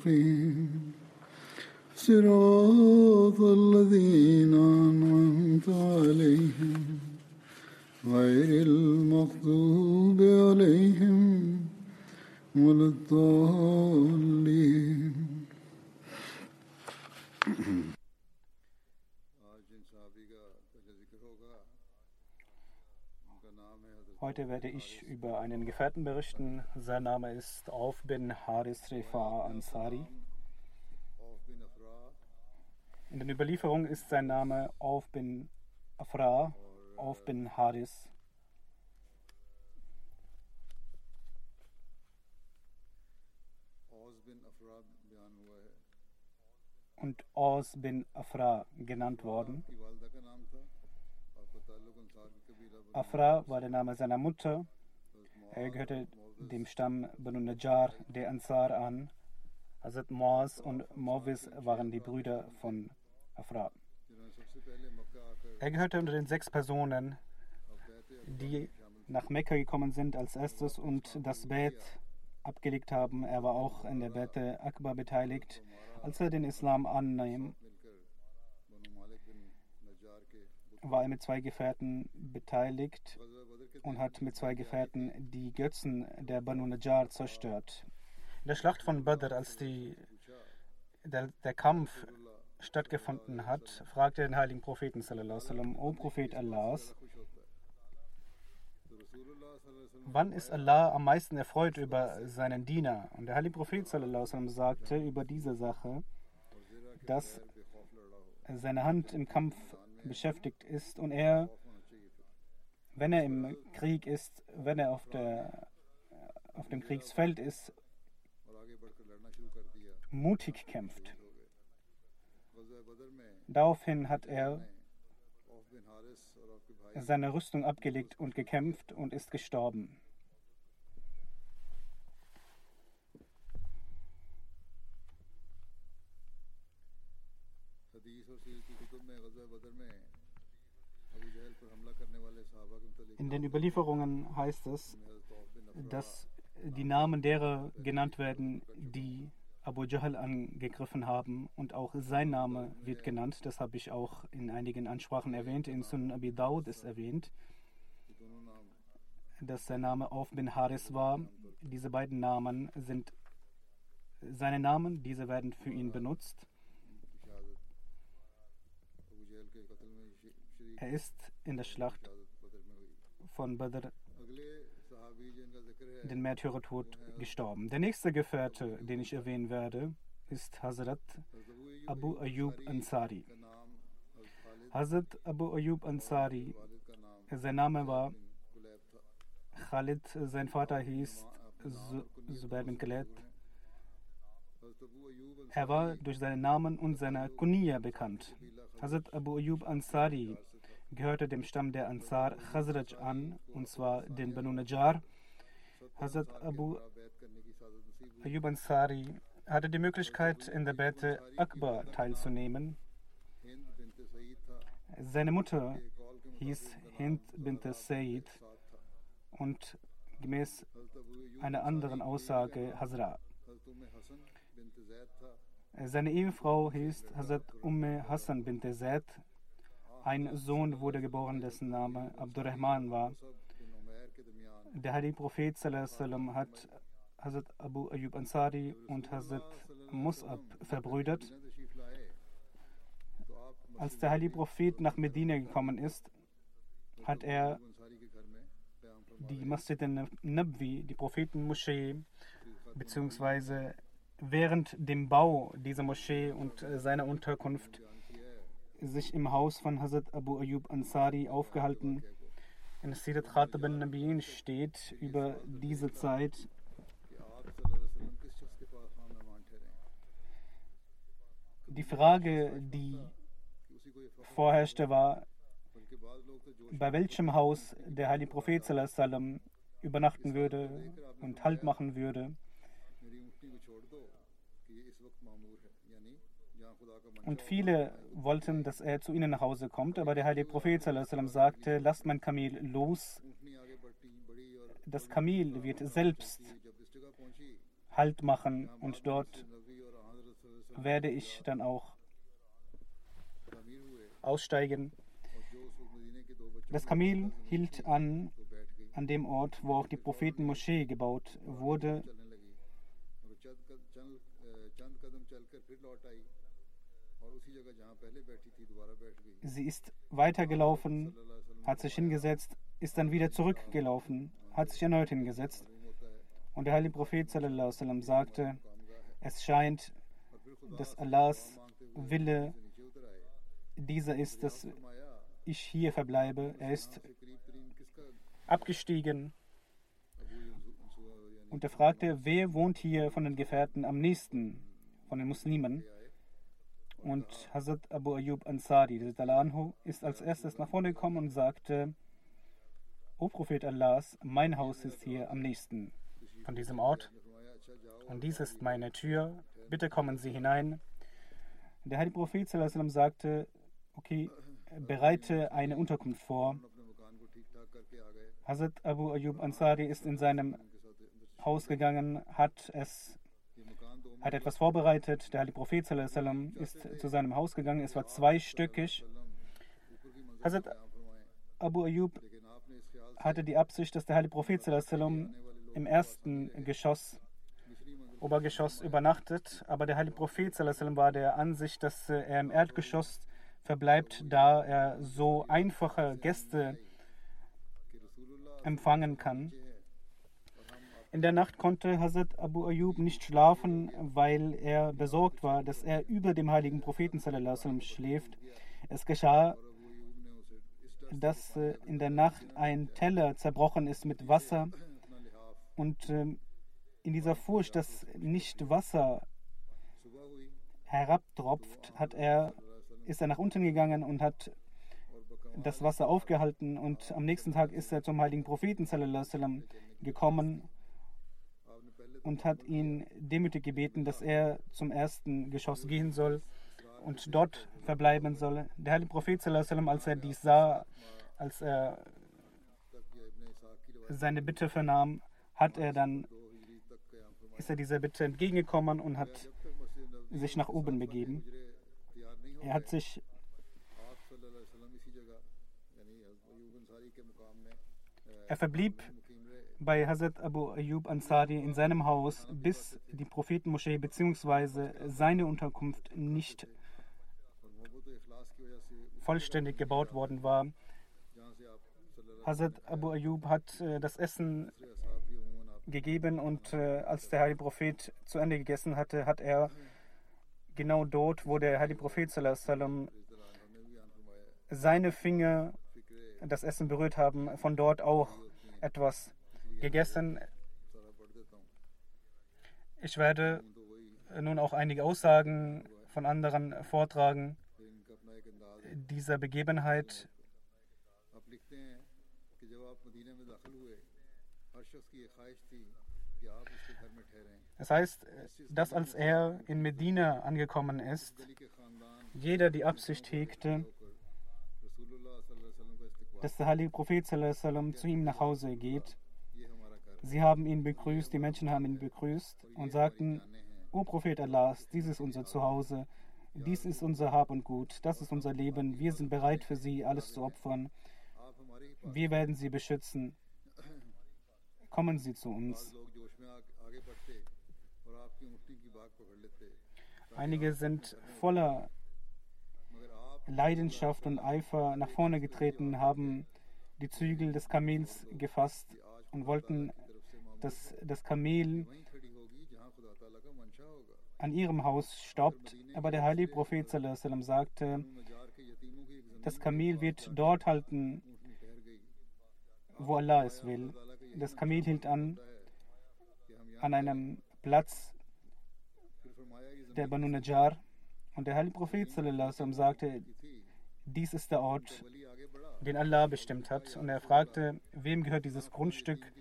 Please. Über einen Gefährten berichten. Sein Name ist Auf bin Haris Rifa Ansari. In den Überlieferungen ist sein Name Auf bin Afra, Auf bin Haris. Und Aus bin Afra genannt worden. Afra war der Name seiner Mutter. Er gehörte dem Stamm Banu Najjar der Ansar an. Hazrat Moaz und Mawis waren die Brüder von Afra. Er gehörte unter den sechs Personen, die nach Mekka gekommen sind als erstes und das Bet abgelegt haben. Er war auch in der Bete Akbar beteiligt. Als er den Islam annahm, war er mit zwei Gefährten beteiligt und hat mit zwei Gefährten die Götzen der Banu Najjar zerstört. In der Schlacht von Badr, als die, der, der Kampf stattgefunden hat, fragte den heiligen Propheten, sallam, O Prophet Allahs, wann ist Allah am meisten erfreut über seinen Diener? Und der heilige Prophet sallam, sagte über diese Sache, dass seine Hand im Kampf beschäftigt ist und er, wenn er im Krieg ist, wenn er auf, der, auf dem Kriegsfeld ist, mutig kämpft. Daraufhin hat er seine Rüstung abgelegt und gekämpft und ist gestorben. In den Überlieferungen heißt es, dass die Namen derer genannt werden, die Abu Jahl angegriffen haben und auch sein Name wird genannt. Das habe ich auch in einigen Ansprachen erwähnt. In Sunan Abi Dawud ist erwähnt, dass sein Name Auf bin Haris war. Diese beiden Namen sind seine Namen, diese werden für ihn benutzt. Er ist in der Schlacht von Badr den Märtyrertod gestorben. Der nächste Gefährte, den ich erwähnen werde, ist Hazrat Abu Ayyub Ansari. Hazrat Abu Ayyub Ansari, sein Name war Khalid, sein Vater hieß Zubair bin Khalid. Er war durch seinen Namen und seine Kunia bekannt. Hazrat Abu Ayyub Ansari gehörte dem Stamm der Ansar Khazraj an, und zwar den Banu Najjar. Hazrat Abu Ayyub Ansari hatte die Möglichkeit, in der Bete Akbar teilzunehmen. Seine Mutter hieß Hind bint Said und gemäß einer anderen Aussage Hazra. Seine Ehefrau hieß Hazrat Umme Hassan bint Zaid. Ein Sohn wurde geboren, dessen Name Abdurrahman war. Der heilige Prophet sallam, hat Hazrat Abu Ayyub Ansari und Hazrat Mus'ab verbrüdert. Als der heilige Prophet nach Medina gekommen ist, hat er die Masjid al-Nabwi, die Prophetenmoschee, beziehungsweise während dem Bau dieser Moschee und seiner Unterkunft sich im Haus von Hazrat Abu Ayyub Ansari aufgehalten. In Sirat Khatab al-Nabiyin steht über diese Zeit, die Frage, die vorherrschte, war, bei welchem Haus der heilige Prophet sallam, übernachten würde und Halt machen würde. Und viele wollten, dass er zu ihnen nach Hause kommt, aber der heilige Prophet sagte, lasst mein Kamel los. Das Kamel wird selbst Halt machen und dort werde ich dann auch aussteigen. Das Kamel hielt an, an dem Ort, wo auch die Prophetenmoschee gebaut wurde. Sie ist weitergelaufen, hat sich hingesetzt, ist dann wieder zurückgelaufen, hat sich erneut hingesetzt. Und der heilige Prophet sallam, sagte, es scheint, dass Allahs Wille dieser ist, dass ich hier verbleibe. Er ist abgestiegen und er fragte, wer wohnt hier von den Gefährten am nächsten, von den Muslimen? Und Hazrat Abu Ayyub Ansari, der Anhu, ist als erstes nach vorne gekommen und sagte, O Prophet Allahs, mein Haus ist hier am nächsten von diesem Ort. Und dies ist meine Tür. Bitte kommen Sie hinein. Der heilige Prophet sagte, okay, bereite eine Unterkunft vor. Hazrat Abu Ayyub Ansari ist in seinem Haus gegangen, hat es hat etwas vorbereitet. Der heilige Prophet ist zu seinem Haus gegangen. Es war zweistöckig. Hazrat Abu Ayyub hatte die Absicht, dass der heilige Prophet im ersten Geschoss, Obergeschoss übernachtet, aber der heilige Prophet war der Ansicht, dass äh, er im Erdgeschoss verbleibt, da er so einfache Gäste empfangen kann. In der Nacht konnte Hazrat Abu Ayyub nicht schlafen, weil er besorgt war, dass er über dem heiligen Propheten schläft. Es geschah, dass äh, in der Nacht ein Teller zerbrochen ist mit Wasser und ähm, in dieser Furcht, dass nicht Wasser herabtropft, hat er, ist er nach unten gegangen und hat das Wasser aufgehalten und am nächsten Tag ist er zum heiligen Propheten sallam, gekommen und hat ihn demütig gebeten, dass er zum ersten Geschoss gehen soll und dort verbleiben soll. Der heilige Prophet als er dies sah, als er seine Bitte vernahm, hat er dann, ist er dieser Bitte entgegengekommen und hat sich nach oben begeben. Er hat sich er verblieb bei Hazrat Abu Ayyub Ansari in seinem Haus, bis die Prophetenmoschee bzw. seine Unterkunft nicht vollständig gebaut worden war. Hazrat Abu Ayyub hat äh, das Essen gegeben und äh, als der heilige Prophet zu Ende gegessen hatte, hat er genau dort, wo der heilige Prophet sallam, seine Finger das Essen berührt haben, von dort auch etwas gegessen. Ich werde nun auch einige Aussagen von anderen vortragen dieser Begebenheit das heißt, dass als er in Medina angekommen ist, jeder die Absicht hegte, dass der heilige Prophet zu ihm nach Hause geht. Sie haben ihn begrüßt, die Menschen haben ihn begrüßt und sagten, O Prophet Allahs, dies ist unser Zuhause, dies ist unser Hab und Gut, das ist unser Leben, wir sind bereit für Sie, alles zu opfern, wir werden Sie beschützen, kommen Sie zu uns. Einige sind voller Leidenschaft und Eifer nach vorne getreten, haben die Zügel des Kamels gefasst und wollten dass das Kamel an ihrem Haus stoppt. Aber der heilige Prophet sallam, sagte, das Kamel wird dort halten, wo Allah es will. Das Kamel hielt an an einem Platz der Banu Najjar und der heilige Prophet sallam, sagte, dies ist der Ort, den Allah bestimmt hat. Und er fragte, wem gehört dieses Grundstück?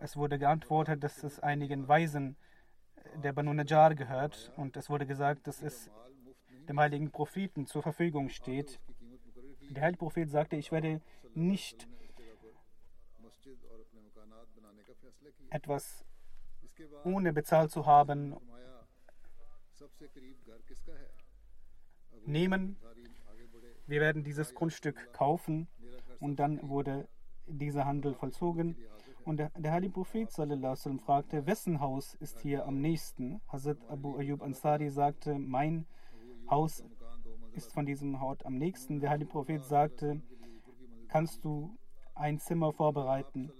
Es wurde geantwortet, dass es einigen Weisen äh, der Banu Najjar gehört und es wurde gesagt, dass es dem heiligen Propheten zur Verfügung steht. Der heilige Prophet sagte, ich werde nicht etwas ohne bezahlt zu haben nehmen. Wir werden dieses Grundstück kaufen und dann wurde dieser Handel vollzogen. Und der, der heilige Prophet sallam, fragte, wessen Haus ist hier am nächsten? Hazrat Abu Ayyub Ansari sagte, mein Haus ist von diesem Ort am nächsten. Der heilige Prophet sagte, kannst du ein Zimmer vorbereiten?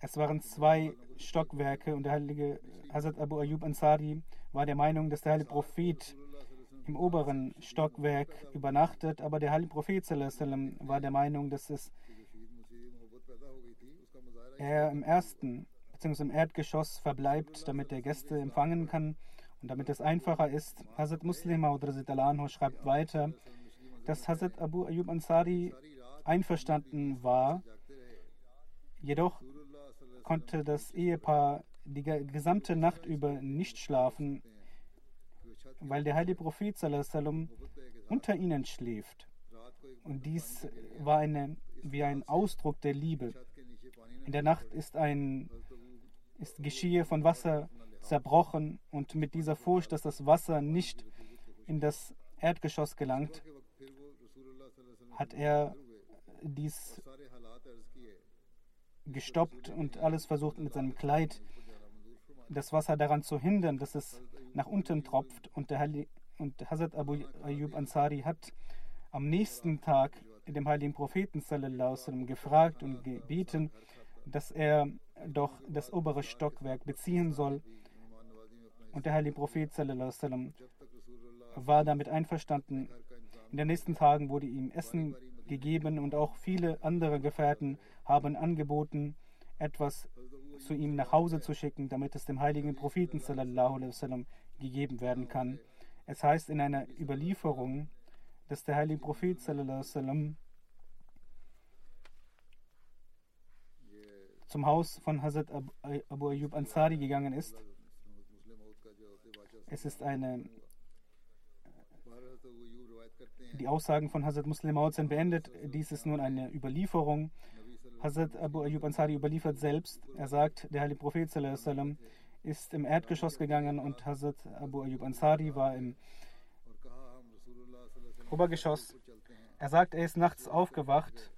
Es waren zwei Stockwerke und der heilige Hazrat Abu Ayyub Ansari war der Meinung, dass der heilige Prophet im oberen Stockwerk übernachtet, aber der heilige Prophet sallam, war der Meinung, dass es der im ersten bzw. im Erdgeschoss verbleibt, damit er Gäste empfangen kann und damit es einfacher ist. Hazrat Muslima Muslim anhu schreibt weiter, dass Hazrat Abu Ayyub Ansari einverstanden war, jedoch konnte das Ehepaar die gesamte Nacht über nicht schlafen, weil der heilige Prophet sallam, unter ihnen schläft. Und dies war eine, wie ein Ausdruck der Liebe. In der Nacht ist ein ist Geschirr von Wasser zerbrochen und mit dieser Furcht, dass das Wasser nicht in das Erdgeschoss gelangt, hat er dies gestoppt und alles versucht mit seinem Kleid das Wasser daran zu hindern, dass es nach unten tropft. Und, der Hali, und Hazrat Abu Ayyub Ansari hat am nächsten Tag dem heiligen Propheten sallam, gefragt und gebeten, dass er doch das obere Stockwerk beziehen soll. Und der heilige Prophet wasallam war damit einverstanden. In den nächsten Tagen wurde ihm Essen gegeben und auch viele andere Gefährten haben angeboten, etwas zu ihm nach Hause zu schicken, damit es dem heiligen Propheten wasallam gegeben werden kann. Es heißt in einer Überlieferung, dass der heilige Prophet sallallahu zum Haus von Hazrat Abu Ayyub Ansari gegangen ist. Es ist eine. Die Aussagen von Hazrat Muslim Maud sind beendet. Dies ist nun eine Überlieferung. Hazrat Abu Ayyub Ansari überliefert selbst. Er sagt, der heilige Prophet sallam, ist im Erdgeschoss gegangen und Hazrat Abu Ayyub Ansari war im Obergeschoss. Er sagt, er ist nachts aufgewacht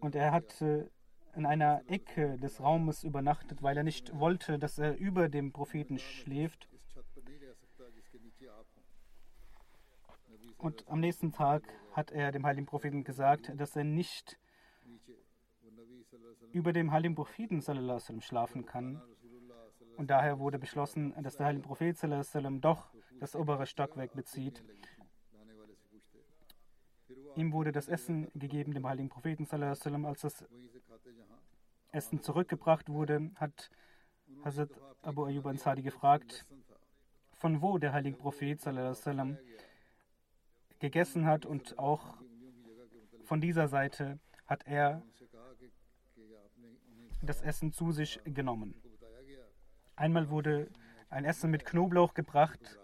Und er hat äh, in einer Ecke des Raumes übernachtet, weil er nicht wollte, dass er über dem Propheten schläft. Und am nächsten Tag hat er dem heiligen Propheten gesagt, dass er nicht über dem heiligen Propheten sallam, schlafen kann. Und daher wurde beschlossen, dass der heilige Prophet sallam, doch das obere Stockwerk bezieht. Ihm wurde das Essen gegeben, dem heiligen Propheten. Sallam, als das Essen zurückgebracht wurde, hat Hazrat Abu Ayyub Ansari gefragt, von wo der heilige Prophet sallam, gegessen hat und auch von dieser Seite hat er das Essen zu sich genommen. Einmal wurde ein Essen mit Knoblauch gebracht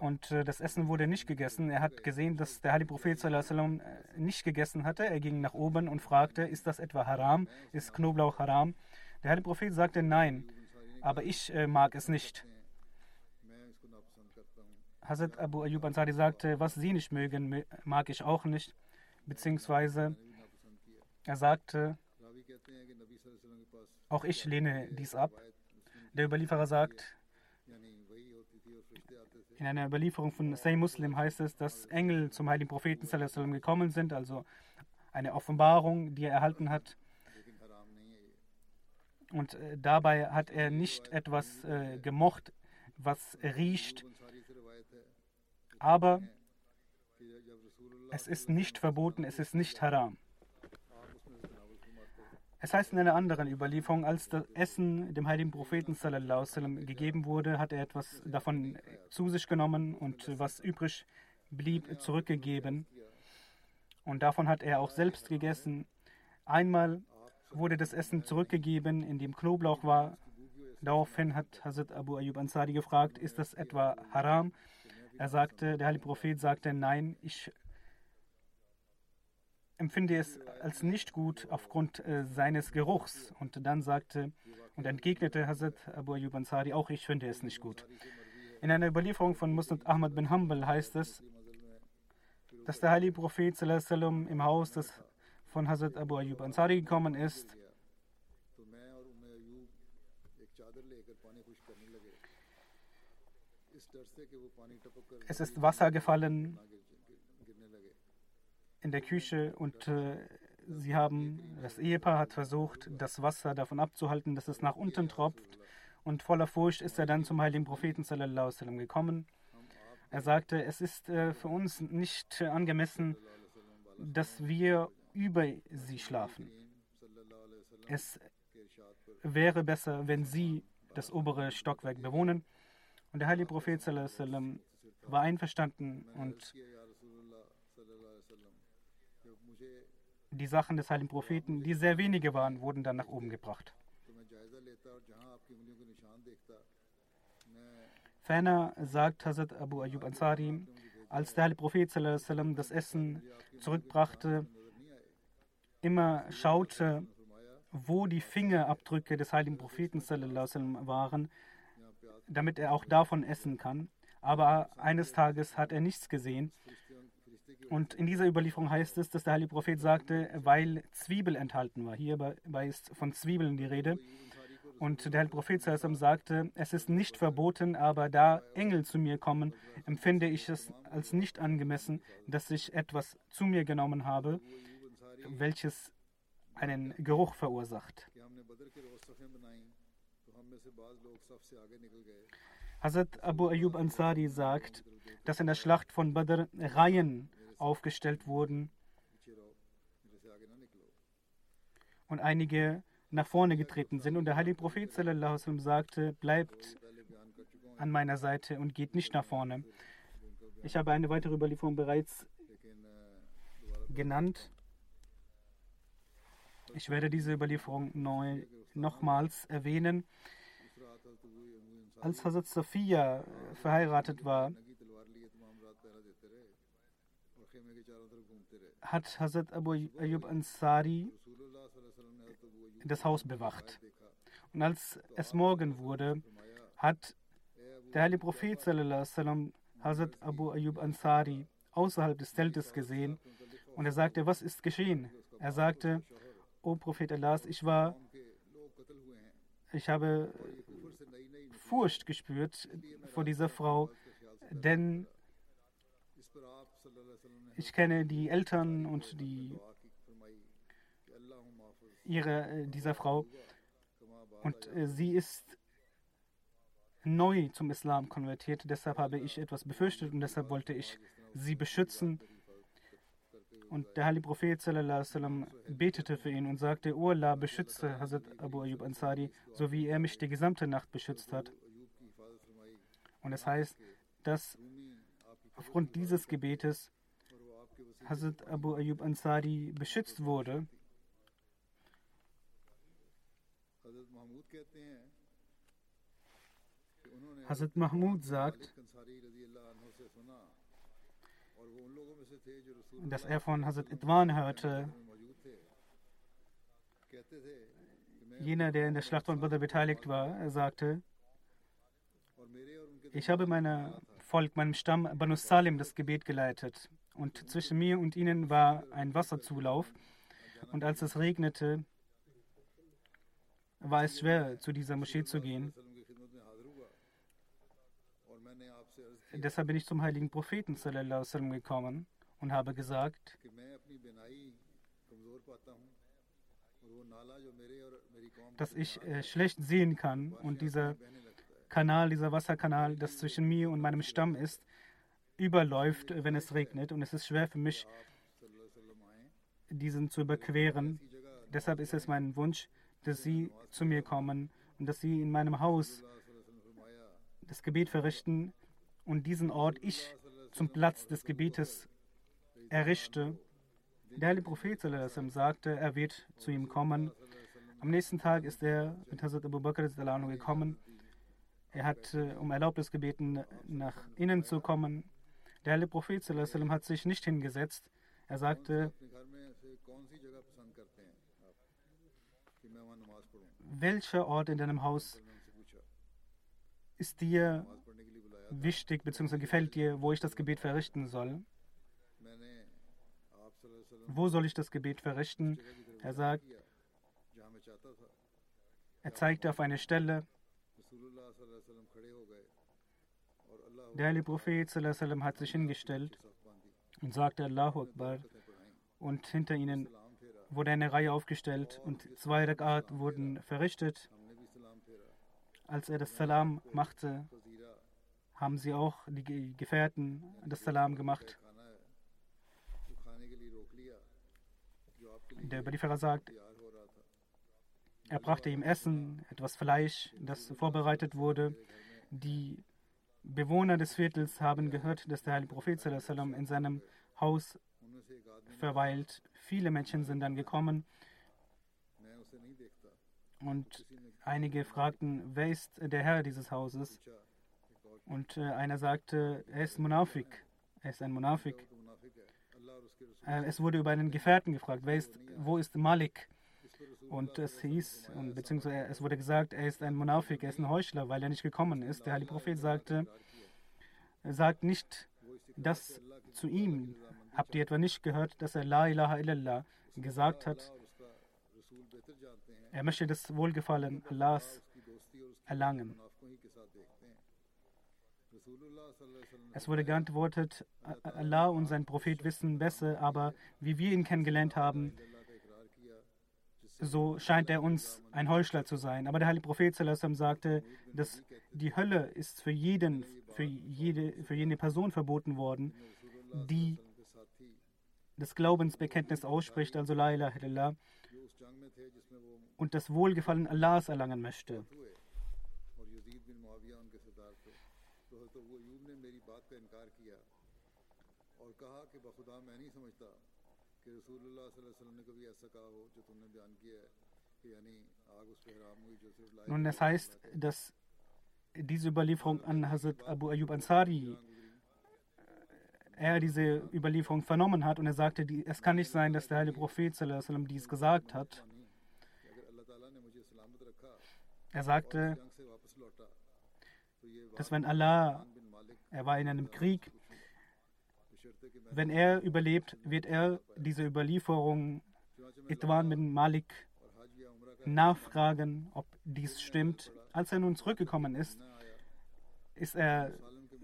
und äh, das Essen wurde nicht gegessen. Er hat gesehen, dass der Heilige Prophet sallam, äh, nicht gegessen hatte. Er ging nach oben und fragte, ist das etwa haram? Ist Knoblauch haram? Der Heilige Prophet sagte nein, aber ich äh, mag es nicht. Hazrat Abu Ayyub Ansari sagte, was sie nicht mögen, mag ich auch nicht. Beziehungsweise er sagte, auch ich lehne dies ab. Der Überlieferer sagt, in einer Überlieferung von Say Muslim heißt es, dass Engel zum heiligen Propheten gekommen sind, also eine Offenbarung, die er erhalten hat. Und äh, dabei hat er nicht etwas äh, gemocht, was riecht, aber es ist nicht verboten, es ist nicht haram. Es heißt in einer anderen Überlieferung, als das Essen dem heiligen Propheten sallam, gegeben wurde, hat er etwas davon zu sich genommen und was übrig blieb, zurückgegeben. Und davon hat er auch selbst gegessen. Einmal wurde das Essen zurückgegeben, in dem Knoblauch war. Daraufhin hat Hazrat Abu Ayyub Ansari gefragt, ist das etwa haram? Er sagte, der heilige Prophet sagte, nein, ich empfinde es als nicht gut aufgrund äh, seines Geruchs. Und dann sagte und entgegnete Hazrat Abu Ayyub Ansari, auch ich finde es nicht gut. In einer Überlieferung von Musnad Ahmad bin Hanbal heißt es, dass der heilige Prophet sallam, im Haus des, von Hazrat Abu Ayyub Ansari gekommen ist. Es ist Wasser gefallen in der Küche und äh, sie haben, das Ehepaar hat versucht, das Wasser davon abzuhalten, dass es nach unten tropft. Und voller Furcht ist er dann zum heiligen Propheten sallam, gekommen. Er sagte, es ist äh, für uns nicht angemessen, dass wir über sie schlafen. Es wäre besser, wenn sie das obere Stockwerk bewohnen. Und der heilige Prophet sallam, war einverstanden und die Sachen des heiligen Propheten, die sehr wenige waren, wurden dann nach oben gebracht. Ferner sagt Hazrat Abu Ayyub Ansari, als der heilige Prophet das Essen zurückbrachte, immer schaute, wo die Fingerabdrücke des heiligen Propheten waren, damit er auch davon essen kann. Aber eines Tages hat er nichts gesehen und in dieser Überlieferung heißt es, dass der heilige Prophet sagte, weil Zwiebel enthalten war. Hierbei ist von Zwiebeln die Rede. Und der heilige Prophet sagte, es ist nicht verboten, aber da Engel zu mir kommen, empfinde ich es als nicht angemessen, dass ich etwas zu mir genommen habe, welches einen Geruch verursacht. Hazrat Abu Ayyub Ansari sagt, dass in der Schlacht von Badr Reihen aufgestellt wurden und einige nach vorne getreten sind. Und der heilige Prophet sallam, sagte, bleibt an meiner Seite und geht nicht nach vorne. Ich habe eine weitere Überlieferung bereits genannt. Ich werde diese Überlieferung neu nochmals erwähnen. Als Hazrat Sophia verheiratet war, hat Hazrat Abu Ayyub Ansari das Haus bewacht. Und als es Morgen wurde, hat der heilige Prophet Hazrat Abu Ayyub Ansari außerhalb des Zeltes gesehen und er sagte, was ist geschehen? Er sagte, O Prophet Allahs, ich war, ich habe Furcht gespürt vor dieser Frau, denn ich kenne die Eltern und die ihre, äh, dieser Frau und äh, sie ist neu zum Islam konvertiert. Deshalb habe ich etwas befürchtet und deshalb wollte ich sie beschützen. Und der heilige Prophet sallam, betete für ihn und sagte, O Allah, beschütze Hazrat Abu Ayyub Ansari, so wie er mich die gesamte Nacht beschützt hat. Und es das heißt, dass aufgrund dieses Gebetes Hazrat Abu Ayyub Ansari beschützt wurde. Hazrat Mahmud sagt, dass er von Hazrat Idwan hörte, jener, der in der Schlacht von Badr beteiligt war, er sagte, ich habe meinem Volk, meinem Stamm Banu Salim das Gebet geleitet und zwischen mir und ihnen war ein Wasserzulauf. Und als es regnete, war es schwer, zu dieser Moschee zu gehen. Deshalb bin ich zum heiligen Propheten gekommen und habe gesagt, dass ich äh, schlecht sehen kann und dieser Kanal, dieser Wasserkanal, das zwischen mir und meinem Stamm ist, überläuft, wenn es regnet. Und es ist schwer für mich, diesen zu überqueren. Deshalb ist es mein Wunsch, dass Sie zu mir kommen und dass Sie in meinem Haus das Gebet verrichten und diesen Ort ich zum Platz des Gebetes errichte. Der heilige Prophet sagte, er wird zu ihm kommen. Am nächsten Tag ist er mit Hazrat Abu Bakr gekommen. Er hat äh, um Erlaubnis gebeten, nach innen zu kommen. Der heilige Prophet hat sich nicht hingesetzt. Er sagte, welcher Ort in deinem Haus ist dir wichtig bzw. gefällt dir, wo ich das Gebet verrichten soll? Wo soll ich das Gebet verrichten? Er sagt, er zeigte auf eine Stelle. Der heilige Prophet hat sich hingestellt und sagte Allahu Akbar. Und hinter ihnen wurde eine Reihe aufgestellt und zwei Rakat wurden verrichtet. Als er das Salam machte, haben sie auch die Gefährten das Salam gemacht. Der Überlieferer sagt, er brachte ihm Essen, etwas Fleisch, das vorbereitet wurde. Die Bewohner des Viertels haben gehört, dass der heilige Prophet in seinem Haus verweilt. Viele Menschen sind dann gekommen und einige fragten, wer ist der Herr dieses Hauses? Und äh, einer sagte, er ist Munafik. Er ist ein Munafik. Äh, es wurde über einen Gefährten gefragt, ist, wo ist Malik? Und es hieß, beziehungsweise es wurde gesagt, er ist ein Munafik, er ist ein Heuchler, weil er nicht gekommen ist. Der heilige Prophet sagte, sagt nicht das zu ihm. Habt ihr etwa nicht gehört, dass er La ilaha illallah gesagt hat? Er möchte das Wohlgefallen Allahs erlangen. Es wurde geantwortet, Allah und sein Prophet wissen besser, aber wie wir ihn kennengelernt haben, so scheint er uns ein Heuchler zu sein. Aber der heilige Prophet sagte, dass die Hölle ist für jeden, für jede, für jede Person verboten worden, die das Glaubensbekenntnis ausspricht, also La ilaha illallah, und das Wohlgefallen Allahs erlangen möchte. Nun, das heißt, dass diese Überlieferung an Hazrat Abu Ayyub Ansari, er diese Überlieferung vernommen hat und er sagte, es kann nicht sein, dass der heilige Prophet dies gesagt hat. Er sagte, dass wenn Allah, er war in einem Krieg, wenn er überlebt, wird er diese Überlieferung Itwan bin Malik nachfragen, ob dies stimmt. Als er nun zurückgekommen ist, ist er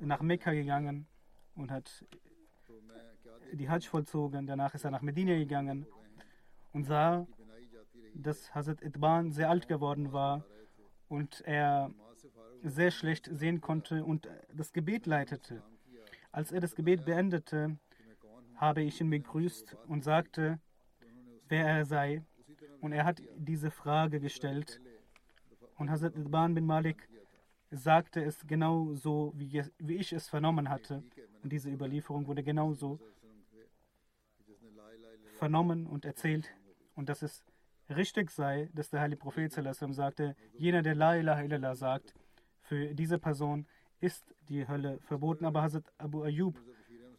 nach Mekka gegangen und hat die Hajj vollzogen. Danach ist er nach Medina gegangen und sah, dass Hazrat Itban sehr alt geworden war und er sehr schlecht sehen konnte und das Gebet leitete. Als er das Gebet beendete, habe ich ihn begrüßt und sagte, wer er sei. Und er hat diese Frage gestellt. Und Hazrat Idban bin Malik sagte es genau so, wie, wie ich es vernommen hatte. Und diese Überlieferung wurde genauso vernommen und erzählt. Und dass es richtig sei, dass der heilige Prophet sagte, jener, der La ilaha illallah sagt, für diese Person ist die Hölle verboten. Aber Hazrat Abu Ayyub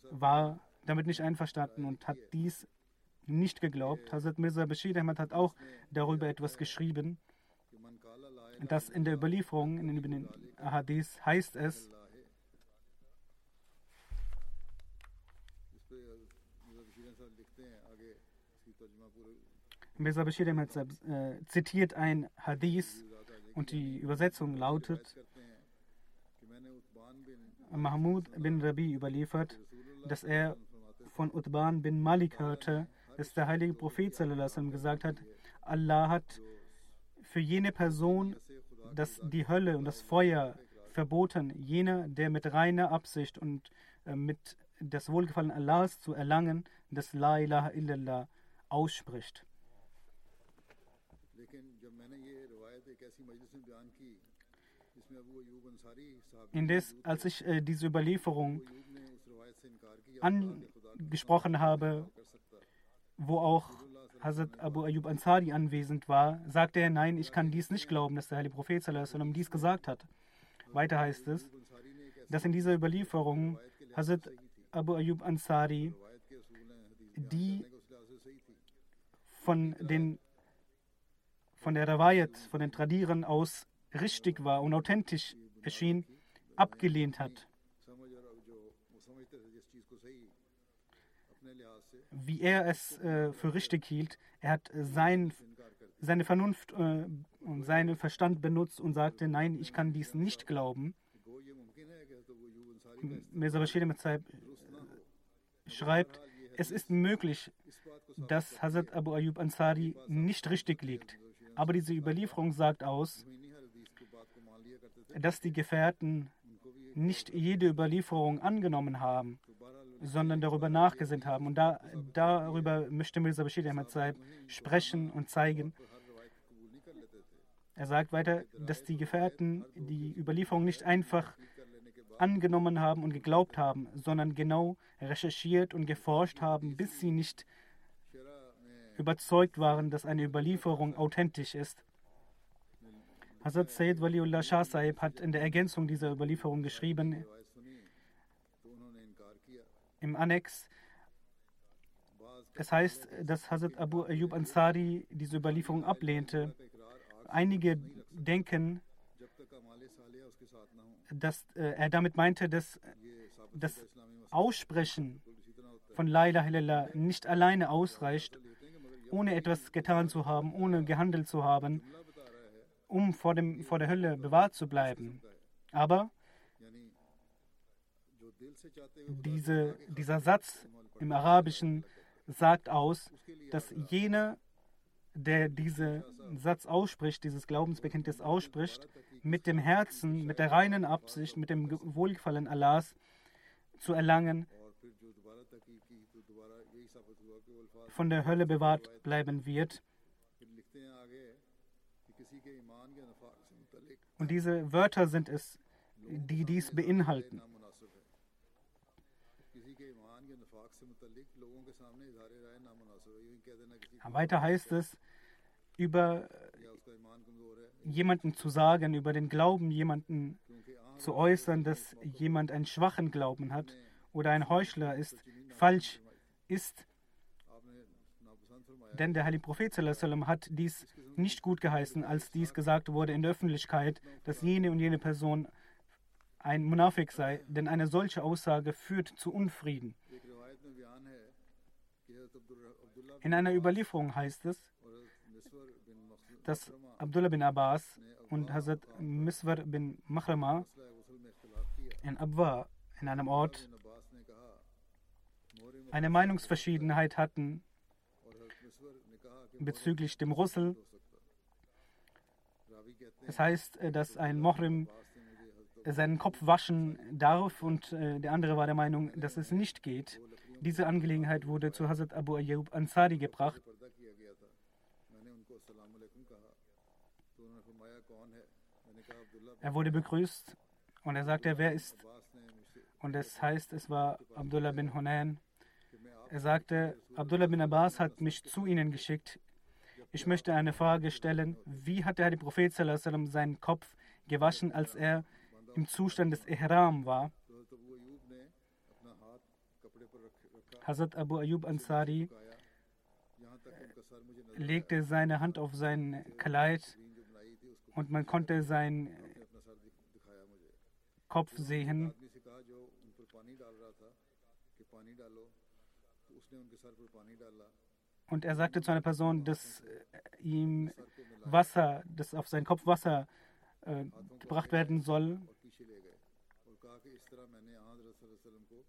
war damit nicht einverstanden und hat dies nicht geglaubt. Hazrat Mirza Bashir Ahmad hat auch darüber etwas geschrieben, dass in der Überlieferung, in den Ahadith heißt es, Mirza Bashir Ahmad äh, zitiert ein Hadith und die Übersetzung lautet, Mahmud bin Rabi überliefert, dass er von Utban bin Malik hörte, dass der heilige Prophet gesagt hat, Allah hat für jene Person das die Hölle und das Feuer verboten, jener, der mit reiner Absicht und äh, mit das Wohlgefallen Allahs zu erlangen, das La ilaha illallah ausspricht. Indes, als ich äh, diese Überlieferung angesprochen habe, wo auch Hazrat Abu Ayyub Ansari anwesend war, sagte er, nein, ich kann dies nicht glauben, dass der heilige Prophet sallam, dies gesagt hat. Weiter heißt es, dass in dieser Überlieferung Hazrat Abu Ayyub Ansari die von, den, von der Rawayat, von den Tradieren aus richtig war und authentisch erschien, abgelehnt hat. Wie er es äh, für richtig hielt, er hat sein, seine Vernunft äh, und seinen Verstand benutzt und sagte, nein, ich kann dies nicht glauben. Mirza Bashir Mazaib schreibt, es ist möglich, dass Hazrat Abu Ayyub Ansari nicht richtig liegt. Aber diese Überlieferung sagt aus, dass die Gefährten nicht jede Überlieferung angenommen haben, sondern darüber nachgesinnt haben. Und da, darüber möchte Mirza Bashir Ahmad Saib sprechen und zeigen. Er sagt weiter, dass die Gefährten die Überlieferung nicht einfach angenommen haben und geglaubt haben, sondern genau recherchiert und geforscht haben, bis sie nicht überzeugt waren, dass eine Überlieferung authentisch ist. Hazrat Sayyid Waliullah Shah Sahib hat in der Ergänzung dieser Überlieferung geschrieben, im Annex, es heißt, dass Hazrat Abu Ayyub Ansari diese Überlieferung ablehnte. Einige denken, dass äh, er damit meinte, dass das Aussprechen von La ilaha nicht alleine ausreicht, ohne etwas getan zu haben, ohne gehandelt zu haben, um vor, dem, vor der Hölle bewahrt zu bleiben. Aber diese, dieser Satz im Arabischen sagt aus, dass jener, der diesen Satz ausspricht, dieses Glaubensbekenntnis ausspricht, mit dem Herzen, mit der reinen Absicht, mit dem Wohlgefallen Allahs zu erlangen, von der Hölle bewahrt bleiben wird. Und diese Wörter sind es, die dies beinhalten. Weiter heißt es, über jemanden zu sagen, über den Glauben jemanden zu äußern, dass jemand einen schwachen Glauben hat oder ein Heuchler ist, falsch ist. Denn der Heilige Prophet hat dies nicht gut geheißen, als dies gesagt wurde in der Öffentlichkeit, dass jene und jene Person ein Munafik sei, denn eine solche Aussage führt zu Unfrieden. In einer Überlieferung heißt es, dass Abdullah bin Abbas und Hazrat Miswar bin Mahrama in Abwa, in einem Ort, eine Meinungsverschiedenheit hatten bezüglich dem Russel. Es heißt, dass ein Mohrim seinen Kopf waschen darf und äh, der andere war der Meinung, dass es nicht geht. Diese Angelegenheit wurde zu Hazrat Abu Ayyub Ansari gebracht. Er wurde begrüßt und er sagte, wer ist? Und es heißt, es war Abdullah bin Hunayn. Er sagte, Abdullah bin Abbas hat mich zu ihnen geschickt. Ich möchte eine Frage stellen. Wie hat der Prophet seinen Kopf gewaschen, als er im Zustand des Ihram war? Hazrat Abu Ayyub Ansari legte seine Hand auf sein Kleid und man konnte seinen Kopf sehen. Und er sagte zu einer Person, dass äh, ihm Wasser, dass auf seinen Kopf Wasser äh, gebracht werden soll.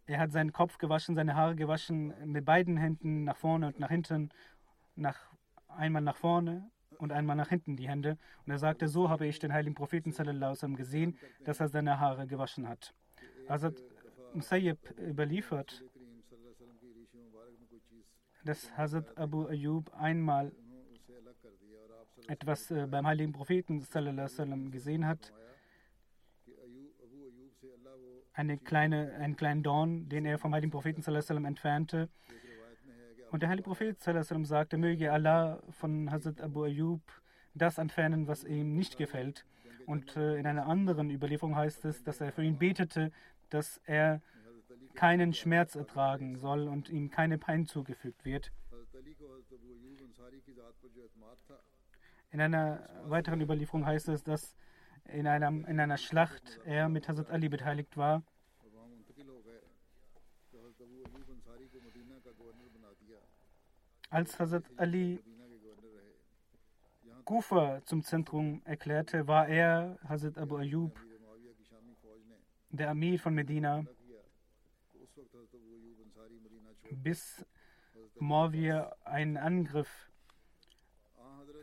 Er hat seinen Kopf gewaschen, seine Haare gewaschen, mit beiden Händen nach vorne und nach hinten, nach, einmal nach vorne und einmal nach hinten die Hände. Und er sagte, so habe ich den heiligen Propheten sallam, gesehen, dass er seine Haare gewaschen hat. Hazrat Musayyib überliefert, dass Hazrat Abu Ayyub einmal etwas äh, beim heiligen Propheten sallam, gesehen hat, eine kleine, einen kleinen Dorn, den er vom heiligen Propheten sallam, entfernte. Und der heilige Prophet sallam, sagte, möge Allah von Hazrat Abu Ayyub das entfernen, was ihm nicht gefällt. Und äh, in einer anderen Überlieferung heißt es, dass er für ihn betete, dass er keinen Schmerz ertragen soll und ihm keine Pein zugefügt wird. In einer weiteren Überlieferung heißt es, dass in, einem, in einer Schlacht er mit Hazrat Ali beteiligt war. Als Hazrat Ali Kufa zum Zentrum erklärte, war er, Hazrat Abu Ayyub, der Armee von Medina, bis Morwir einen Angriff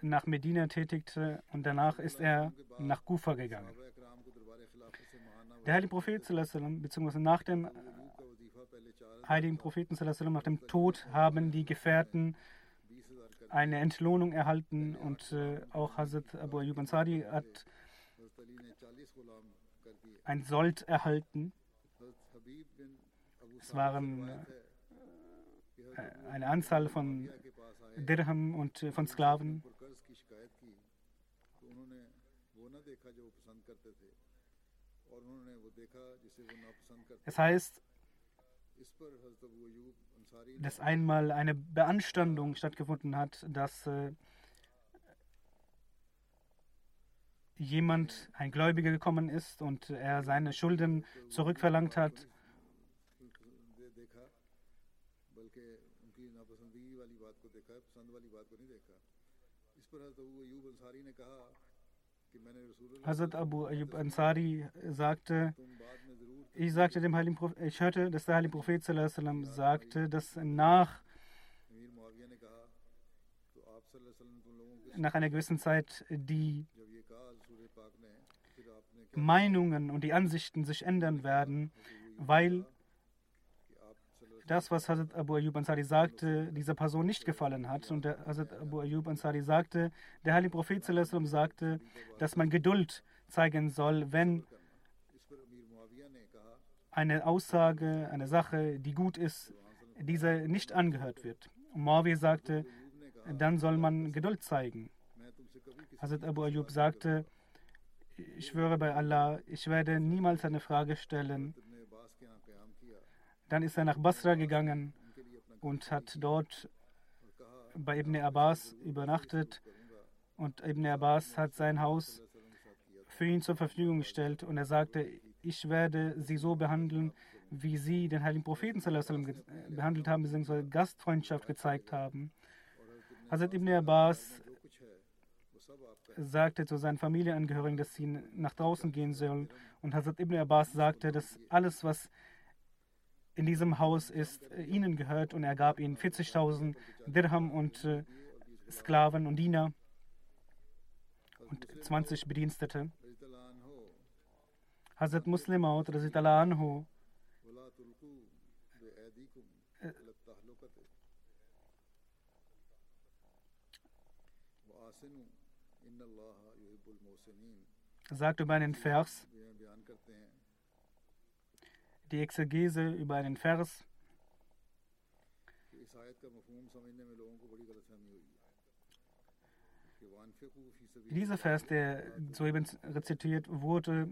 nach Medina tätigte und danach ist er nach Kufa gegangen. Der heilige Prophet, beziehungsweise nach dem heiligen Propheten, nach dem Tod, haben die Gefährten eine Entlohnung erhalten und äh, auch Hazrat Abu Ayyub Ansari hat ein Sold erhalten. Es waren äh, eine Anzahl von Dirham und äh, von Sklaven. Es heißt, dass einmal eine Beanstandung stattgefunden hat, dass äh, jemand, ein Gläubiger gekommen ist und er seine Schulden zurückverlangt hat. Hazrat Abu Ayyub Ansari sagte, ich sagte dem Heiligen Prophet, ich hörte, dass der Heilige Prophet sallam, sagte, dass nach, nach einer gewissen Zeit die Meinungen und die Ansichten sich ändern werden, weil das, was Hazrat Abu Ayyub Ansari sagte, dieser Person nicht gefallen hat. Und der Hazrat Abu Ayyub Ansari sagte, der Heilige Prophet sagte, dass man Geduld zeigen soll, wenn eine Aussage, eine Sache, die gut ist, diese nicht angehört wird. Muawiyah sagte, dann soll man Geduld zeigen. Hazrat Abu Ayyub sagte, ich schwöre bei Allah, ich werde niemals eine Frage stellen. Dann ist er nach Basra gegangen und hat dort bei Ibn Abbas übernachtet. Und Ibn Abbas hat sein Haus für ihn zur Verfügung gestellt. Und er sagte, ich werde sie so behandeln, wie sie den heiligen Propheten behandelt haben, beziehungsweise Gastfreundschaft gezeigt haben. Hazrat Ibn Abbas sagte zu seinen Familienangehörigen, dass sie nach draußen gehen sollen. Und Hazrat Ibn Abbas sagte, dass alles, was in diesem Haus ist, ihnen gehört. Und er gab ihnen 40.000 Dirham und äh, Sklaven und Diener und 20 Bedienstete. Hazrat Muslim Maud anhu sagt über einen Vers, die Exegese über einen Vers, dieser Vers, der soeben rezitiert wurde,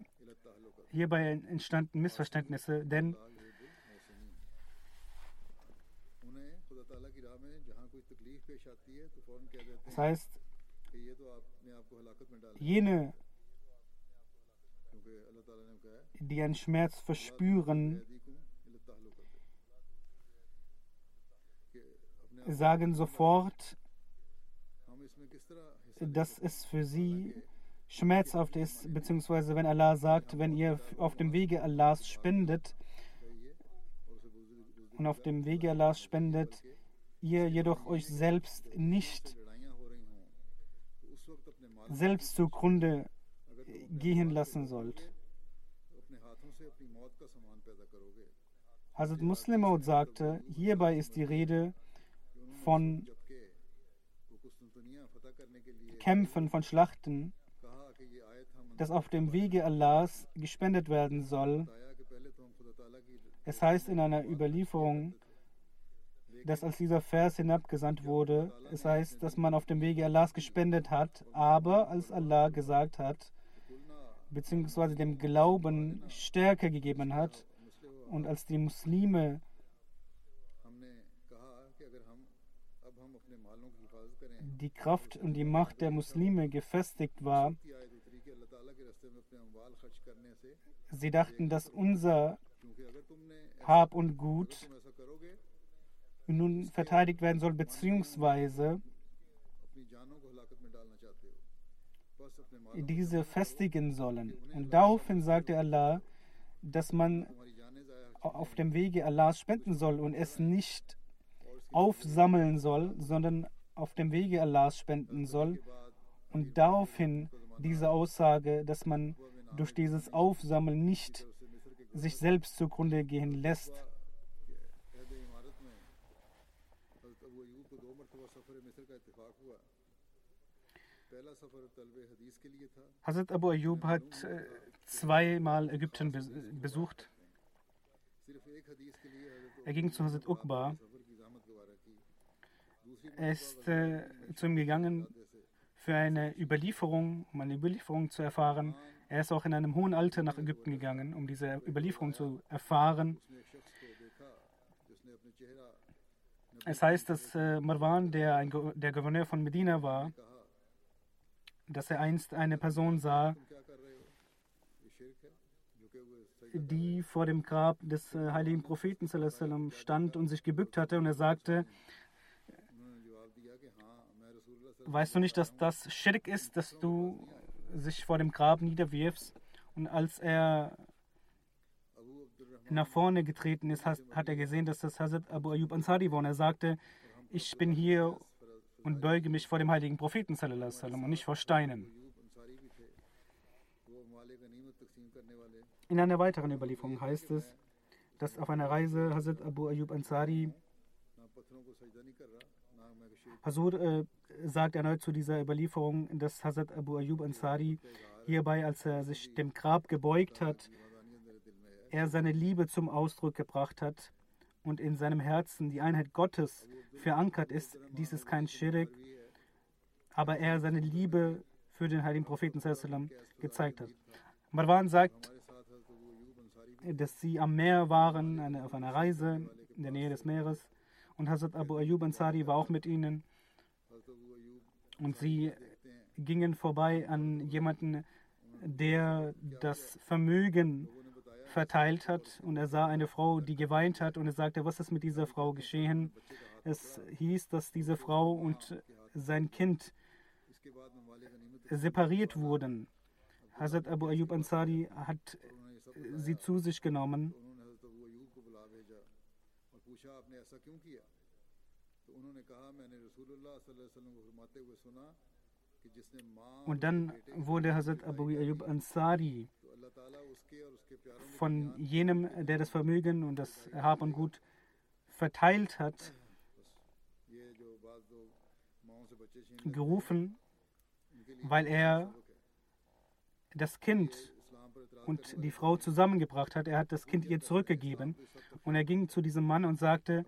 hierbei entstanden Missverständnisse, denn das heißt, jene, die einen Schmerz verspüren, sagen sofort, dass es für sie schmerzhaft ist, beziehungsweise wenn Allah sagt, wenn ihr auf dem Wege Allahs spendet und auf dem Wege Allahs spendet, ihr jedoch euch selbst nicht selbst zugrunde gehen lassen sollt. Hazrat Muslim sagte, hierbei ist die Rede von Kämpfen, von Schlachten, das auf dem Wege Allahs gespendet werden soll. Es heißt in einer Überlieferung, dass als dieser Vers hinabgesandt wurde, es heißt, dass man auf dem Wege Allahs gespendet hat, aber als Allah gesagt hat, beziehungsweise dem Glauben Stärke gegeben hat. Und als die Muslime die Kraft und die Macht der Muslime gefestigt war, sie dachten, dass unser Hab und Gut nun verteidigt werden soll, beziehungsweise diese festigen sollen. Und daraufhin sagte Allah, dass man auf dem Wege Allahs spenden soll und es nicht aufsammeln soll, sondern auf dem Wege Allahs spenden soll. Und daraufhin diese Aussage, dass man durch dieses Aufsammeln nicht sich selbst zugrunde gehen lässt. Hazrat Abu Ayyub hat äh, zweimal Ägypten besucht. Er ging zu Hazrat Uqba. Er ist äh, zu ihm gegangen, für eine Überlieferung, um eine Überlieferung zu erfahren. Er ist auch in einem hohen Alter nach Ägypten gegangen, um diese Überlieferung zu erfahren. Es heißt, dass äh, Marwan, der, ein, der Gouverneur von Medina war, dass er einst eine Person sah, die vor dem Grab des äh, heiligen Propheten stand und sich gebückt hatte. Und er sagte, weißt du nicht, dass das Schirk ist, dass du sich vor dem Grab niederwirfst? Und als er nach vorne getreten ist, hat er gesehen, dass das Hazrat Abu Ayyub Ansari war. Und er sagte, ich bin hier, und beuge mich vor dem heiligen Propheten sallam, und nicht vor Steinen. In einer weiteren Überlieferung heißt es, dass auf einer Reise Hazrat Abu Ayyub Ansari Hazur äh, sagt erneut zu dieser Überlieferung, dass Hazrat Abu Ayyub Ansari hierbei, als er sich dem Grab gebeugt hat, er seine Liebe zum Ausdruck gebracht hat und in seinem Herzen die Einheit Gottes verankert ist, dies ist kein Schirik, aber er seine Liebe für den heiligen Propheten sallam, gezeigt hat. Marwan sagt, dass sie am Meer waren, eine, auf einer Reise in der Nähe des Meeres und Hazrat Abu Ayyub Ansari war auch mit ihnen und sie gingen vorbei an jemanden, der das Vermögen verteilt hat. Und er sah eine Frau, die geweint hat. Und er sagte, was ist mit dieser Frau geschehen? Es hieß, dass diese Frau und sein Kind separiert wurden. Hazrat Abu Ayyub Ansari hat sie zu sich genommen. Und انہوں نے und dann wurde Hazrat Abu Ayyub Ansari von jenem, der das Vermögen und das Hab und Gut verteilt hat, gerufen, weil er das Kind und die Frau zusammengebracht hat. Er hat das Kind ihr zurückgegeben und er ging zu diesem Mann und sagte,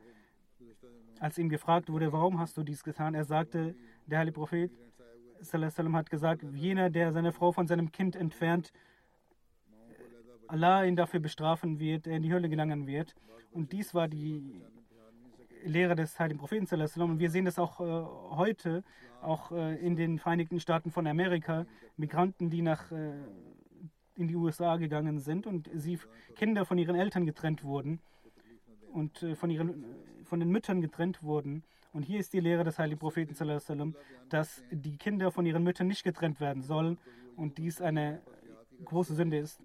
als ihm gefragt wurde, warum hast du dies getan, er sagte, der heilige Prophet, hat gesagt, jener, der seine Frau von seinem Kind entfernt, Allah ihn dafür bestrafen wird, er in die Hölle gelangen wird. Und dies war die Lehre des heiligen Propheten. Und wir sehen das auch äh, heute, auch äh, in den Vereinigten Staaten von Amerika, Migranten, die nach äh, in die USA gegangen sind und sie Kinder von ihren Eltern getrennt wurden und äh, von, ihren, von den Müttern getrennt wurden. Und hier ist die Lehre des heiligen Propheten, dass die Kinder von ihren Müttern nicht getrennt werden sollen und dies eine große Sünde ist.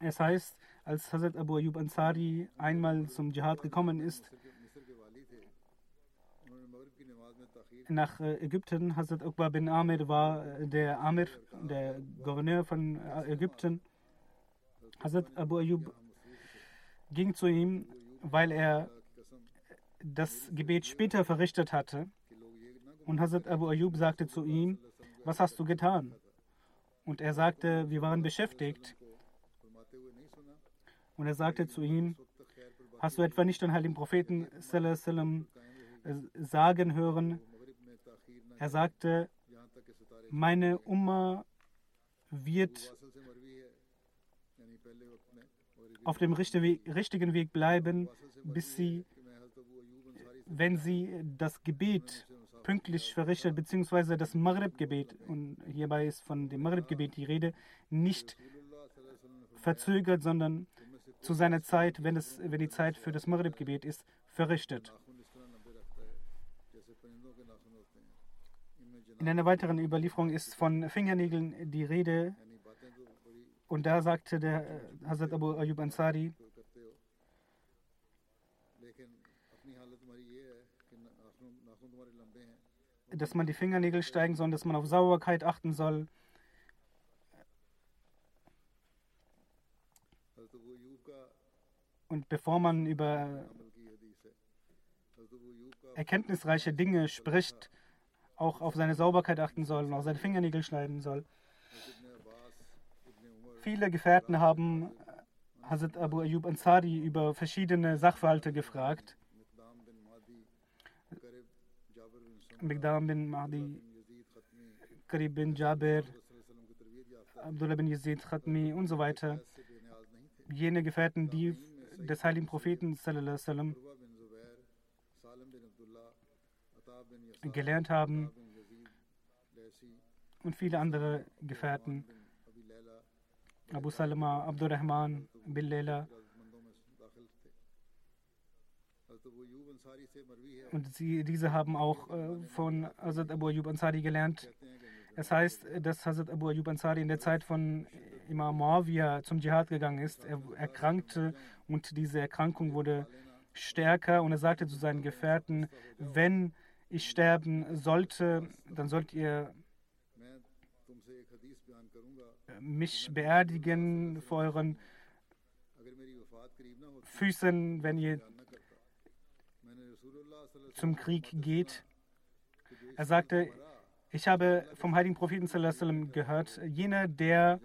Es heißt, als Hazrat Abu Ayyub Ansari einmal zum Dschihad gekommen ist, nach äh, Ägypten, Hazrat Uqba bin Amir war äh, der Amir, der Gouverneur von äh, Ägypten. Hazrat Abu Ayyub ging zu ihm, weil er das Gebet später verrichtet hatte. Und Hazrat Abu Ayyub sagte zu ihm, was hast du getan? Und er sagte, wir waren beschäftigt. Und er sagte zu ihm, hast du etwa nicht den heiligen Propheten sallam, sagen hören? Er sagte, meine Umma wird auf dem richtigen Weg bleiben, bis sie, wenn sie das Gebet pünktlich verrichtet, beziehungsweise das Maghrib-Gebet, und hierbei ist von dem Maghrib-Gebet die Rede, nicht verzögert, sondern zu seiner Zeit, wenn, es, wenn die Zeit für das Maghrib-Gebet ist, verrichtet. In einer weiteren Überlieferung ist von Fingernägeln die Rede. Und da sagte der Hazrat Abu Ayyub Ansari, dass man die Fingernägel steigen soll, dass man auf Sauberkeit achten soll. Und bevor man über erkenntnisreiche Dinge spricht, auch auf seine Sauberkeit achten soll und auch seine Fingernägel schneiden soll. Viele Gefährten haben Hazrat Abu Ayyub Ansari über verschiedene Sachverhalte gefragt. Migdam bin Mahdi, Karib bin Jabir, Abdullah bin Yazid Khatmi und so weiter. Jene Gefährten, die des heiligen Propheten sallam, gelernt haben und viele andere Gefährten. Abu Salama, Abdurrahman, Billela. Und sie, diese haben auch äh, von Hazrat Abu Ayyub Ansari gelernt. Es heißt, dass Hazrat Abu Ayyub Ansari in der Zeit von Imam Muawiyah zum Dschihad gegangen ist. Er erkrankte und diese Erkrankung wurde stärker und er sagte zu seinen Gefährten, wenn ich sterben sollte, dann sollt ihr mich beerdigen vor euren Füßen, wenn ihr zum Krieg geht. Er sagte, ich habe vom heiligen Propheten gehört, jener, der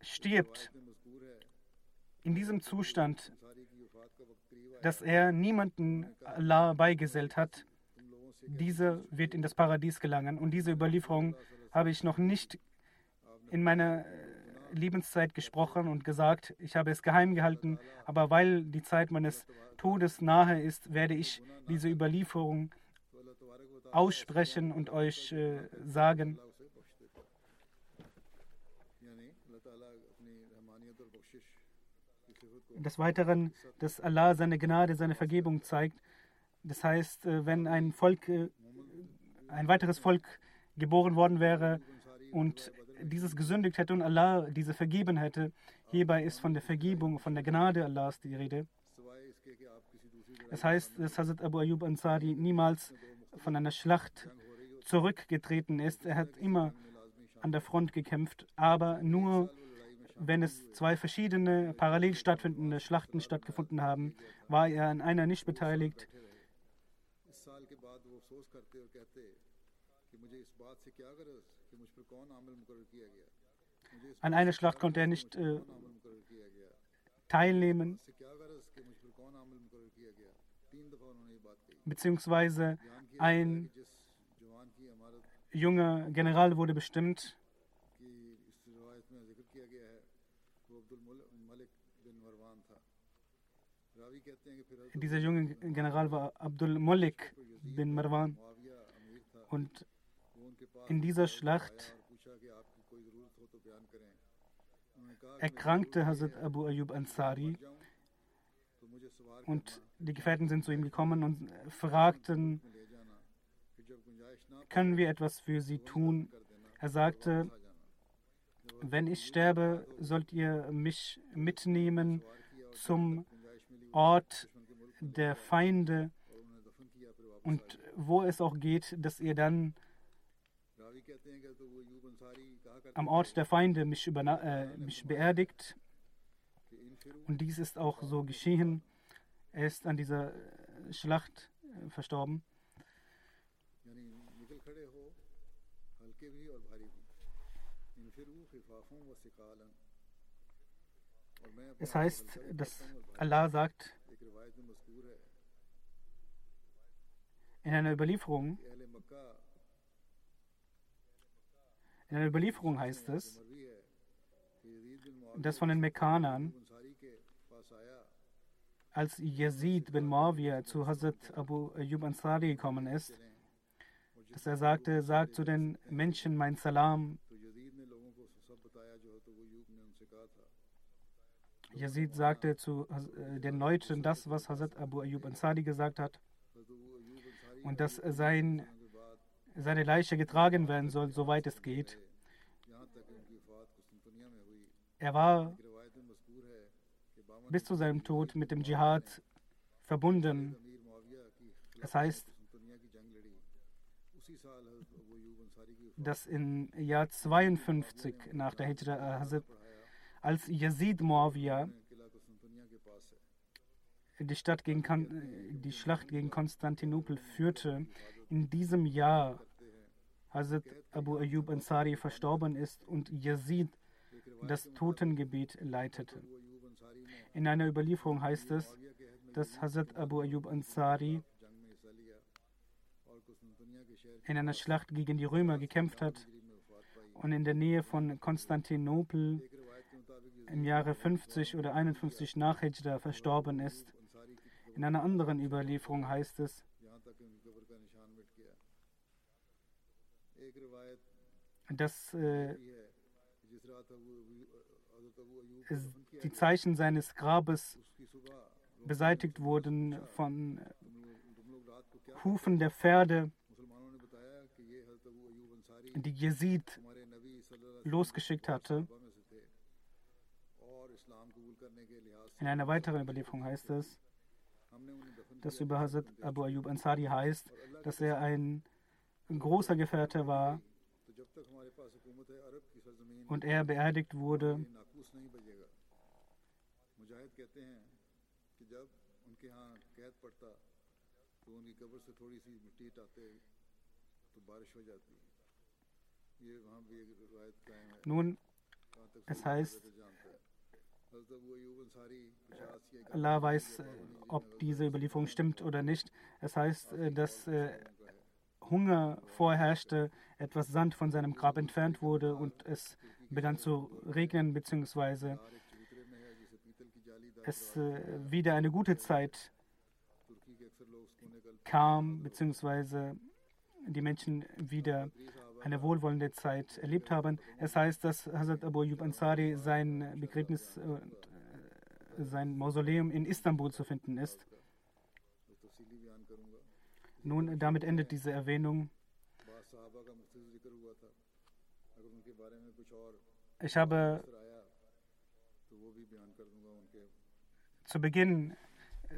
stirbt in diesem Zustand, dass er niemanden Allah beigesellt hat, dieser wird in das Paradies gelangen. Und diese Überlieferung habe ich noch nicht in meiner Lebenszeit gesprochen und gesagt, ich habe es geheim gehalten, aber weil die Zeit meines Todes nahe ist, werde ich diese Überlieferung aussprechen und euch äh, sagen. Des Weiteren, dass Allah seine Gnade, seine Vergebung zeigt. Das heißt, äh, wenn ein Volk, äh, ein weiteres Volk geboren worden wäre und dieses gesündigt hätte und Allah diese vergeben hätte, hierbei ist von der Vergebung, von der Gnade Allahs die Rede. Das heißt, dass Hazrat Abu Ayyub Ansari niemals von einer Schlacht zurückgetreten ist. Er hat immer an der Front gekämpft, aber nur wenn es zwei verschiedene parallel stattfindende Schlachten stattgefunden haben, war er an einer nicht beteiligt. An einer Schlacht konnte er nicht äh, teilnehmen, beziehungsweise ein junger General wurde bestimmt. Dieser junge General war Abdul Malik bin Marwan. Und in dieser Schlacht erkrankte Hazrat Abu Ayyub Ansari Und die Gefährten sind zu ihm gekommen und fragten, können wir etwas für sie tun? Er sagte, wenn ich sterbe, sollt ihr mich mitnehmen zum Ort der Feinde und wo es auch geht, dass ihr dann am Ort der Feinde mich, äh, mich beerdigt. Und dies ist auch so geschehen. Er ist an dieser Schlacht äh, verstorben. Es heißt, dass Allah sagt, in einer Überlieferung, in einer Überlieferung heißt es, dass von den Mekkanern, als Yazid bin Muawiyah zu Hazrat Abu Ayyub Ansari gekommen ist, dass er sagte, sagt zu den Menschen mein Salam. Yazid sagte zu äh, den Leuten das, was Hazrat Abu Ayyub Ansari gesagt hat. Und dass sein, seine Leiche getragen werden soll, soweit es geht. Er war bis zu seinem Tod mit dem Dschihad verbunden. Das heißt, dass im Jahr 52 nach der Hijra, äh, als Yazid Muawiyah die, Stadt gegen, die Schlacht gegen Konstantinopel führte, in diesem Jahr Hazrat Abu Ayyub Ansari verstorben ist und Yazid das Totengebet leitete. In einer Überlieferung heißt es, dass Hazrat Abu Ayyub Ansari in einer Schlacht gegen die Römer gekämpft hat und in der Nähe von Konstantinopel im Jahre 50 oder 51 nach Hijra verstorben ist. In einer anderen Überlieferung heißt es, dass äh, die Zeichen seines Grabes beseitigt wurden von Hufen der Pferde, die Jezid losgeschickt hatte. In einer weiteren Überlieferung heißt es, dass über Hazrat Abu Ayyub Ansari heißt, dass er ein großer Gefährte war und er beerdigt wurde. Nun, es heißt, Allah weiß, ob diese Überlieferung stimmt oder nicht. Es heißt, dass äh, Hunger vorherrschte, etwas Sand von seinem Grab entfernt wurde und es begann zu regnen, beziehungsweise es äh, wieder eine gute Zeit kam, beziehungsweise die Menschen wieder eine wohlwollende Zeit erlebt haben. Es heißt, dass Hazrat Abu Ayyub Ansari sein Begräbnis, äh, sein Mausoleum in Istanbul zu finden ist. Nun, damit endet diese Erwähnung. Ich habe zu Beginn äh,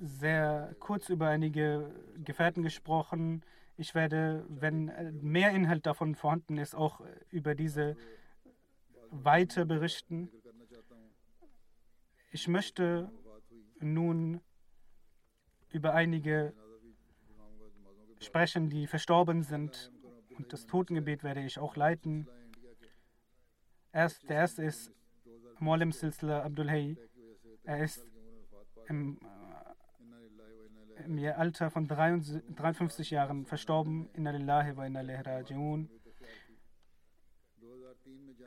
sehr kurz über einige Gefährten gesprochen. Ich werde, wenn mehr Inhalt davon vorhanden ist, auch über diese weiter berichten. Ich möchte nun über einige sprechen, die verstorben sind. Und das Totengebet werde ich auch leiten. Erst, der erste ist Molim Silsila Abdul Hay. Er ist im, äh, im Alter von 53 Jahren verstorben. Inna lillahi wa inna raji'un.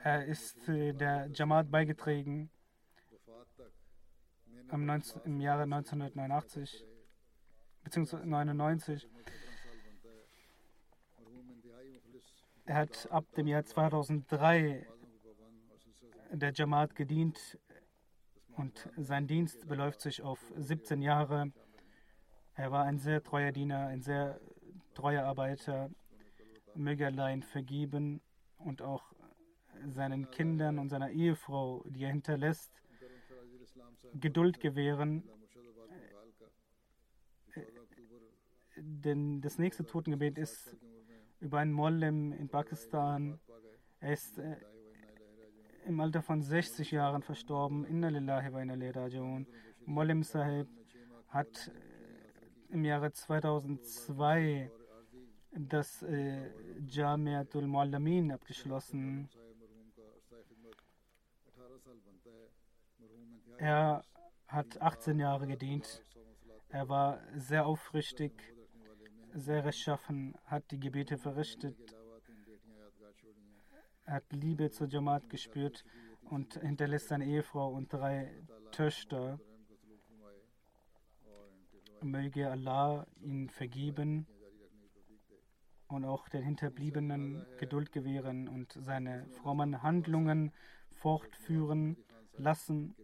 Er ist äh, der Jamaat beigetreten im, 19, im Jahre 1989 bzw. 99. Er hat ab dem Jahr 2003 der Jamaat gedient. und sein Dienst beläuft sich auf 17 Jahre. Er war ein sehr treuer Diener, ein sehr treuer Arbeiter. Möge Allah ihn vergeben und auch seinen Kindern und seiner Ehefrau, die er hinterlässt, Geduld gewähren. Denn das nächste Totengebet ist über einen Mollem in Pakistan. Er ist äh, im Alter von 60 Jahren verstorben. Inna lillahi wa inna rajiun. Mollem Sahib hat äh, im Jahre 2002 das äh, Jamiatul Muallamin abgeschlossen. Er hat 18 Jahre gedient. Er war sehr aufrichtig, sehr rechtschaffen, hat die Gebete verrichtet, hat Liebe zur Jamaat gespürt und hinterlässt seine Ehefrau und drei Töchter. Möge Allah ihn vergeben und auch den Hinterbliebenen Geduld gewähren und seine frommen Handlungen fortführen lassen.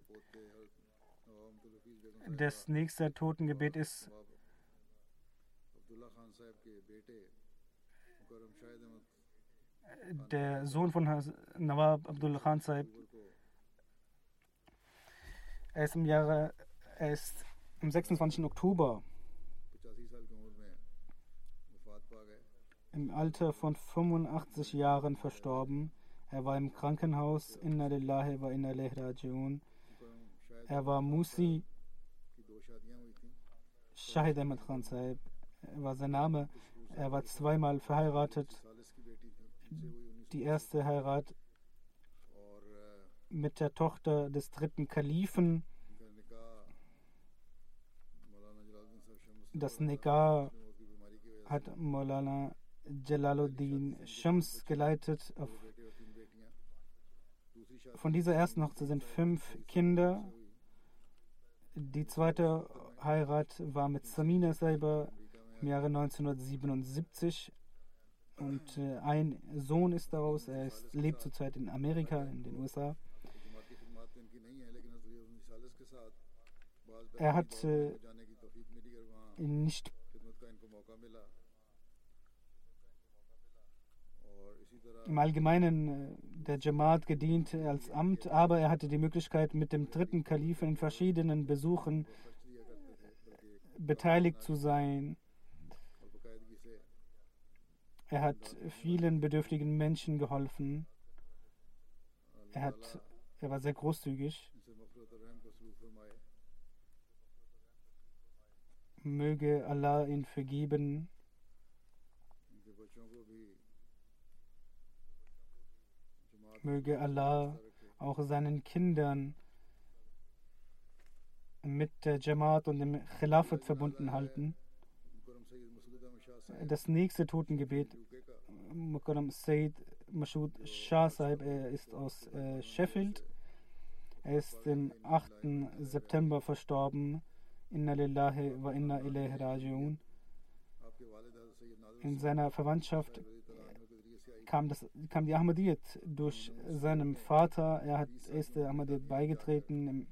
Das nächste Totengebet ist der Sohn von Nawab Abdullah Khan Saib. Er ist im Jahre, er ist am 26. Oktober im Alter von 85 Jahren verstorben. Er war im Krankenhaus. Inna lillahi wa inna. Er war Musi Shahid Ahmed Khan Sahib war sein Name. Er war zweimal verheiratet. Die erste Heirat mit der Tochter des dritten Kalifen. Das Negar hat Maulana Jalaluddin Shams geleitet. Von dieser ersten Hochzeit sind fünf Kinder. Die zweite Heirat war mit Samina Saiba im Jahre 1977 und äh, ein Sohn ist daraus. Er ist, lebt zurzeit in Amerika, in den USA. Er hat äh, nicht im Allgemeinen äh, der Jamaat gedient als Amt, aber er hatte die Möglichkeit, mit dem dritten Kalifen in verschiedenen Besuchen beteiligt zu sein. Er hat vielen bedürftigen Menschen geholfen. Er, hat, er war sehr großzügig. Möge Allah ihn vergeben. Möge Allah auch seinen Kindern mit der Jamaat und dem Khilafat verbunden halten. Das nächste Totengebet, Mukarram Sayyid Mashoud Shah Sahib, er ist aus äh, Sheffield. Er ist am 8. September verstorben. Inna lillahi wa inna ilayhi rajiun. In seiner Verwandtschaft kam, das, kam die Ahmadiyyat durch seinen Vater. Er hat, ist der Ahmadiyyat beigetreten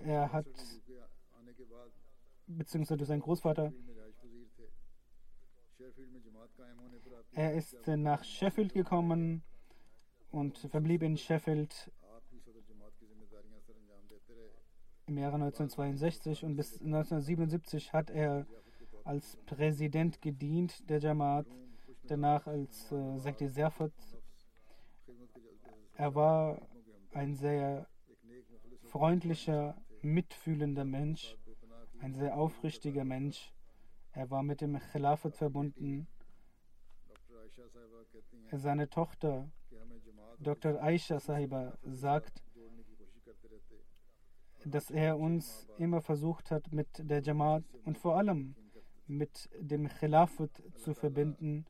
Er hat, beziehungsweise durch seinen Großvater, er ist nach Sheffield gekommen und verblieb in Sheffield im Jahre 1962 und bis 1977 hat er als Präsident gedient der Jamaat, danach als äh, Sekti Serfat. Er war ein sehr freundlicher, mitfühlender Mensch, ein sehr aufrichtiger Mensch. Er war mit dem Khilafat verbunden. Seine Tochter, Dr. Aisha Sahiba, sagt, dass er uns immer versucht hat, mit der Jamaat und vor allem mit dem Khilafat zu verbinden.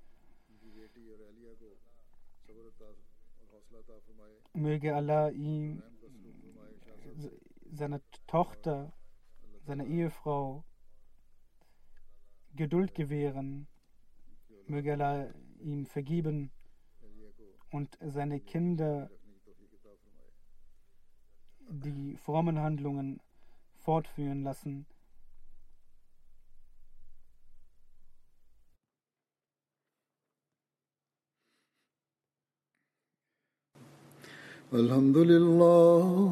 Möge Allah ihm seiner Tochter, seiner Ehefrau Geduld gewähren. Möge Allah ihm vergeben und seine Kinder die frommen Handlungen fortführen lassen. الحمد لله